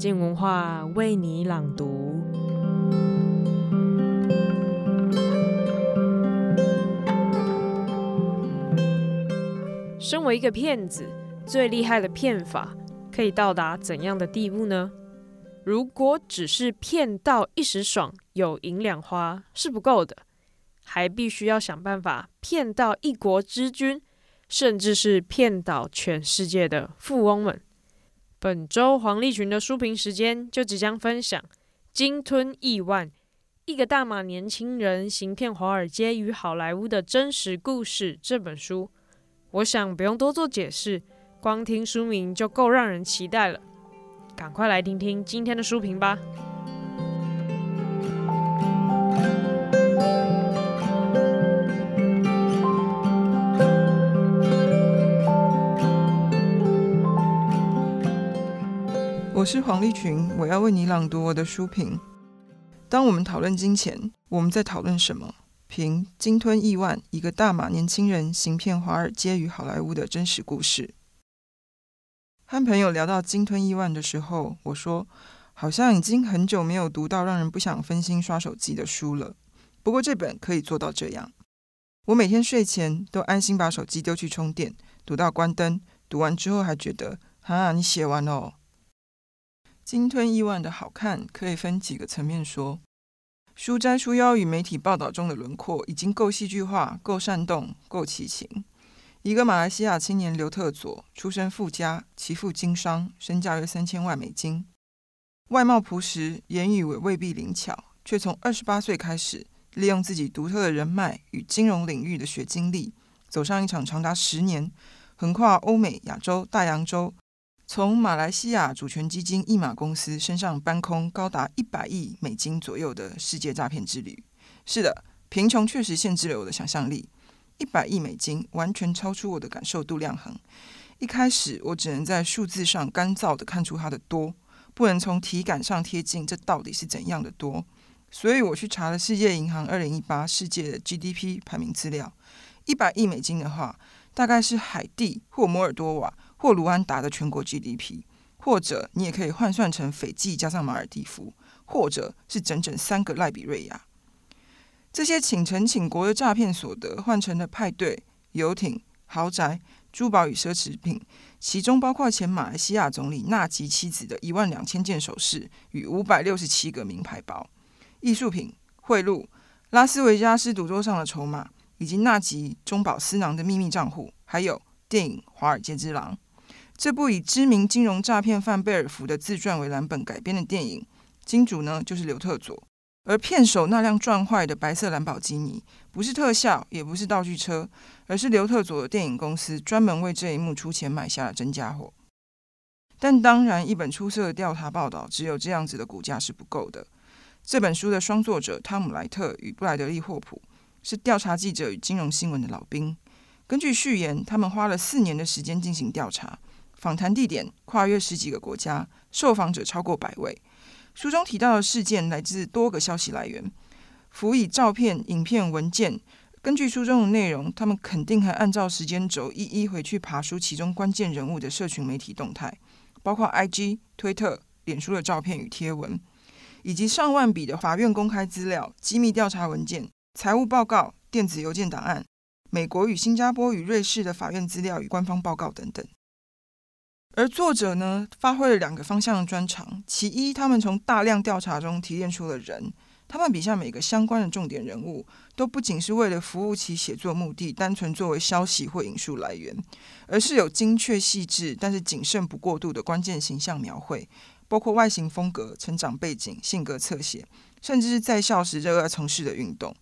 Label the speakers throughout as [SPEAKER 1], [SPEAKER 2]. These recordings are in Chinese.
[SPEAKER 1] 静文化为你朗读。身为一个骗子，最厉害的骗法可以到达怎样的地步呢？如果只是骗到一时爽，有银两花是不够的，还必须要想办法骗到一国之君，甚至是骗倒全世界的富翁们。本周黄立群的书评时间就即将分享《鲸吞亿万》，一个大马年轻人行骗华尔街与好莱坞的真实故事这本书。我想不用多做解释，光听书名就够让人期待了。赶快来听听今天的书评吧。
[SPEAKER 2] 我是黄立群，我要为你朗读我的书评。当我们讨论金钱，我们在讨论什么？评鲸吞亿万，一个大马年轻人行骗华尔街与好莱坞的真实故事。和朋友聊到鲸吞亿万的时候，我说，好像已经很久没有读到让人不想分心刷手机的书了。不过这本可以做到这样。我每天睡前都安心把手机丢去充电，读到关灯。读完之后还觉得，啊，你写完了哦。鲸吞亿万的好看可以分几个层面说。书摘书腰与媒体报道中的轮廓已经够戏剧化、够煽动、够奇情。一个马来西亚青年刘特佐，出身富家，其父经商，身价约三千万美金。外貌朴实，言语也未必灵巧，却从二十八岁开始，利用自己独特的人脉与金融领域的学经历，走上一场长达十年、横跨欧美、亚洲、大洋洲。从马来西亚主权基金一马公司身上搬空高达一百亿美金左右的世界诈骗之旅。是的，贫穷确实限制了我的想象力。一百亿美金完全超出我的感受度量衡。一开始我只能在数字上干燥地看出它的多，不能从体感上贴近这到底是怎样的多。所以我去查了世界银行二零一八世界的 GDP 排名资料。一百亿美金的话，大概是海地或摩尔多瓦。或卢安达的全国 GDP，或者你也可以换算成斐济加上马尔地夫，或者是整整三个赖比瑞亚。这些请城请国的诈骗所得换成了派对、游艇、豪宅、珠宝与奢侈品，其中包括前马来西亚总理纳吉妻子的一万两千件首饰与五百六十七个名牌包、艺术品、贿赂、拉斯维加斯赌桌上的筹码，以及纳吉中饱私囊的秘密账户，还有电影《华尔街之狼》。这部以知名金融诈骗犯贝尔福的自传为蓝本改编的电影，金主呢就是刘特佐，而骗手那辆撞坏的白色兰博基尼，不是特效，也不是道具车，而是刘特佐的电影公司专门为这一幕出钱买下了真家伙。但当然，一本出色的调查报道，只有这样子的骨架是不够的。这本书的双作者汤姆莱特与布莱德利霍普是调查记者与金融新闻的老兵，根据序言，他们花了四年的时间进行调查。访谈地点跨越十几个国家，受访者超过百位。书中提到的事件来自多个消息来源，辅以照片、影片、文件。根据书中的内容，他们肯定还按照时间轴一一回去爬梳其中关键人物的社群媒体动态，包括 IG、推特、脸书的照片与贴文，以及上万笔的法院公开资料、机密调查文件、财务报告、电子邮件档案、美国与新加坡与瑞士的法院资料与官方报告等等。而作者呢，发挥了两个方向的专长。其一，他们从大量调查中提炼出了人，他们笔下每个相关的重点人物，都不仅是为了服务其写作目的，单纯作为消息或引述来源，而是有精确细致，但是谨慎不过度的关键形象描绘，包括外形风格、成长背景、性格侧写，甚至是在校时热爱从事的运动。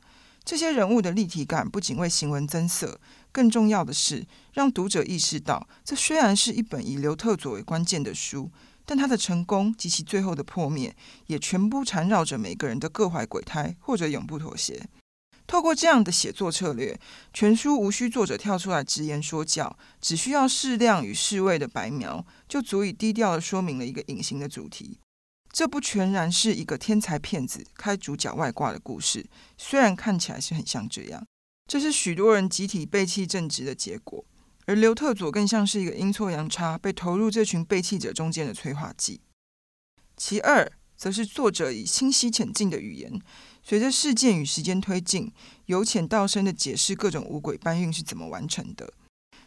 [SPEAKER 2] 这些人物的立体感不仅为行文增色。更重要的是，让读者意识到，这虽然是一本以刘特佐为关键的书，但他的成功及其最后的破灭，也全部缠绕着每个人的各怀鬼胎或者永不妥协。透过这样的写作策略，全书无需作者跳出来直言说教，只需要适量与适味的白描，就足以低调地说明了一个隐形的主题。这不全然是一个天才骗子开主角外挂的故事，虽然看起来是很像这样。这是许多人集体背弃正直的结果，而刘特佐更像是一个阴错阳差被投入这群背弃者中间的催化剂。其二，则是作者以清晰浅近的语言，随着事件与时间推进，由浅到深地解释各种五轨搬运是怎么完成的。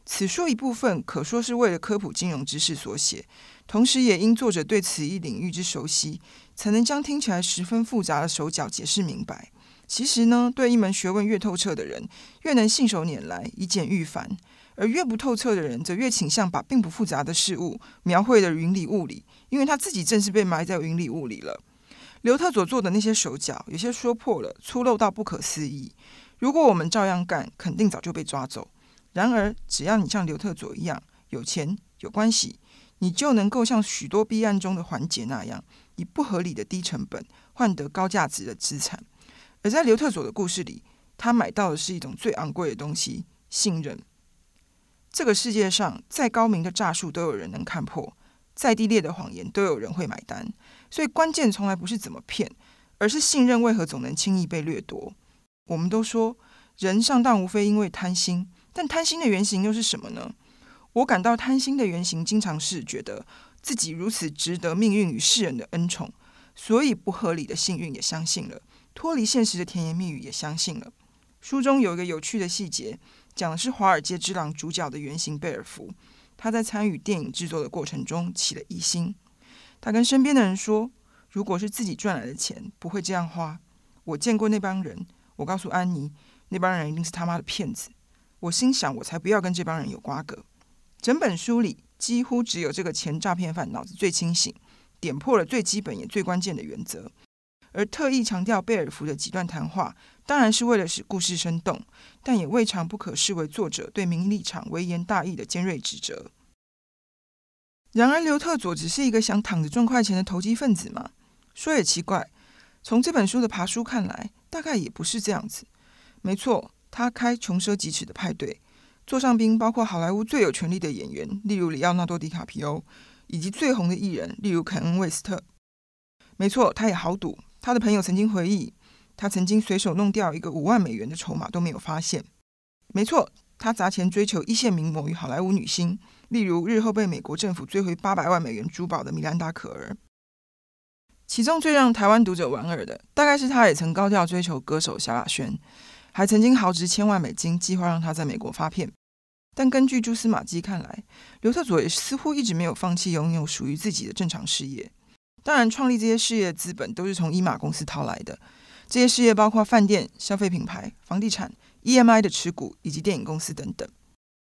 [SPEAKER 2] 此书一部分可说是为了科普金融知识所写，同时也因作者对此一领域之熟悉，才能将听起来十分复杂的手脚解释明白。其实呢，对一门学问越透彻的人，越能信手拈来，以简驭繁；而越不透彻的人，则越倾向把并不复杂的事物描绘得云里雾里，因为他自己正是被埋在云里雾里了。刘特佐做的那些手脚，有些说破了，粗陋到不可思议。如果我们照样干，肯定早就被抓走。然而，只要你像刘特佐一样有钱有关系，你就能够像许多弊案中的环节那样，以不合理的低成本换得高价值的资产。而在刘特佐的故事里，他买到的是一种最昂贵的东西——信任。这个世界上再高明的诈术都有人能看破，再低劣的谎言都有人会买单。所以关键从来不是怎么骗，而是信任为何总能轻易被掠夺。我们都说人上当无非因为贪心，但贪心的原型又是什么呢？我感到贪心的原型经常是觉得自己如此值得命运与世人的恩宠，所以不合理的幸运也相信了。脱离现实的甜言蜜语也相信了。书中有一个有趣的细节，讲的是《华尔街之狼》主角的原型贝尔福。他在参与电影制作的过程中起了疑心。他跟身边的人说：“如果是自己赚来的钱，不会这样花。我见过那帮人。我告诉安妮，那帮人一定是他妈的骗子。我心想，我才不要跟这帮人有瓜葛。”整本书里几乎只有这个前诈骗犯脑子最清醒，点破了最基本也最关键的原则。而特意强调贝尔福的几段谈话，当然是为了使故事生动，但也未尝不可视为作者对名利场微言大义的尖锐指责。然而，刘特佐只是一个想躺着赚快钱的投机分子吗？说也奇怪，从这本书的爬书看来，大概也不是这样子。没错，他开穷奢极侈的派对，座上宾包括好莱坞最有权力的演员，例如里奥纳多·迪卡皮欧，以及最红的艺人，例如肯恩·魏斯特。没错，他也豪赌。他的朋友曾经回忆，他曾经随手弄掉一个五万美元的筹码都没有发现。没错，他砸钱追求一线名模与好莱坞女星，例如日后被美国政府追回八百万美元珠宝的米兰达·可儿。其中最让台湾读者莞尔的，大概是他也曾高调追求歌手萧亚轩，还曾经豪掷千万美金，计划让他在美国发片。但根据蛛丝马迹看来，刘特佐也似乎一直没有放弃拥有属于自己的正常事业。当然，创立这些事业的资本都是从伊玛公司掏来的。这些事业包括饭店、消费品牌、房地产、EMI 的持股以及电影公司等等。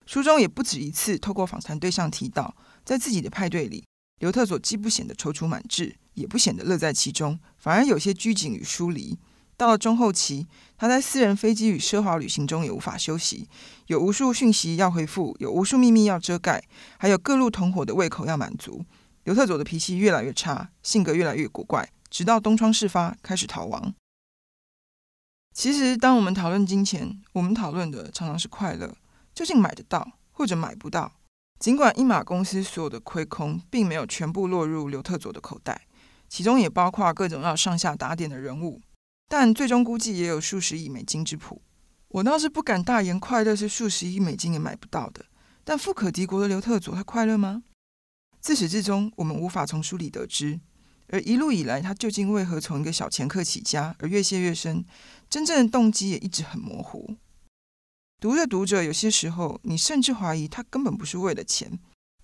[SPEAKER 2] 书中也不止一次透过访谈对象提到，在自己的派对里，刘特佐既不显得踌躇满志，也不显得乐在其中，反而有些拘谨与疏离。到了中后期，他在私人飞机与奢华旅行中也无法休息，有无数讯息要回复，有无数秘密要遮盖，还有各路同伙的胃口要满足。刘特佐的脾气越来越差，性格越来越古怪，直到东窗事发，开始逃亡。其实，当我们讨论金钱，我们讨论的常常是快乐，究竟买得到或者买不到。尽管一马公司所有的亏空，并没有全部落入刘特佐的口袋，其中也包括各种要上下打点的人物，但最终估计也有数十亿美金之谱。我倒是不敢大言快乐是数十亿美金也买不到的，但富可敌国的刘特佐，他快乐吗？自始至终，我们无法从书里得知。而一路以来，他究竟为何从一个小掮客起家，而越陷越深？真正的动机也一直很模糊。读着读着，有些时候，你甚至怀疑他根本不是为了钱，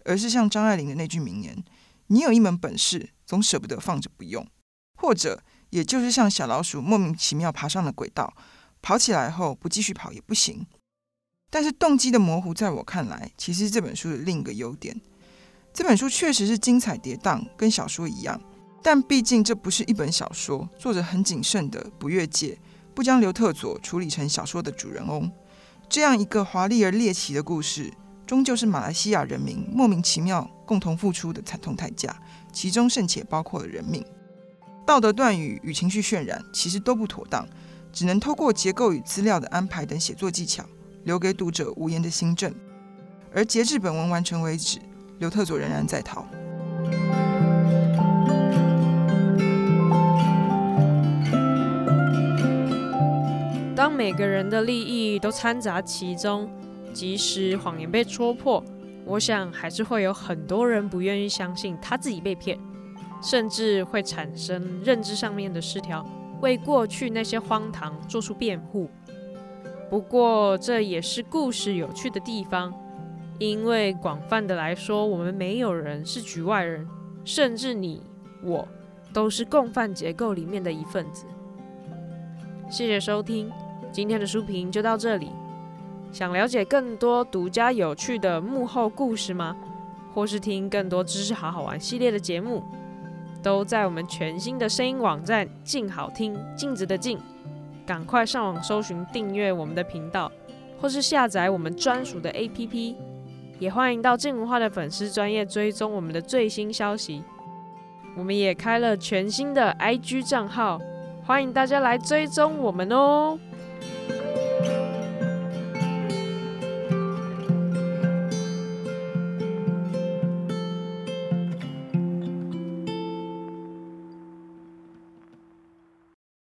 [SPEAKER 2] 而是像张爱玲的那句名言：“你有一门本事，总舍不得放着不用。”或者，也就是像小老鼠莫名其妙爬上了轨道，跑起来后不继续跑也不行。但是动机的模糊，在我看来，其实是这本书的另一个优点。这本书确实是精彩跌宕，跟小说一样，但毕竟这不是一本小说，作者很谨慎的不越界，不将刘特佐处理成小说的主人翁。这样一个华丽而猎奇的故事，终究是马来西亚人民莫名其妙共同付出的惨痛代价，其中甚且包括了人命。道德断语与情绪渲染其实都不妥当，只能透过结构与资料的安排等写作技巧，留给读者无言的心证。而截至本文完成为止。刘特佐仍然在逃。
[SPEAKER 1] 当每个人的利益都掺杂其中，即使谎言被戳破，我想还是会有很多人不愿意相信他自己被骗。甚至会产生认知上面的失调，为过去那些荒唐做出辩护。不过，这也是故事有趣的地方，因为广泛的来说，我们没有人是局外人，甚至你我都是共犯结构里面的一份子。谢谢收听，今天的书评就到这里。想了解更多独家有趣的幕后故事吗？或是听更多知识好好玩系列的节目？都在我们全新的声音网站“静好听”，镜子的镜，赶快上网搜寻订阅我们的频道，或是下载我们专属的 APP。也欢迎到静文化的粉丝专业追踪我们的最新消息。我们也开了全新的 IG 账号，欢迎大家来追踪我们哦。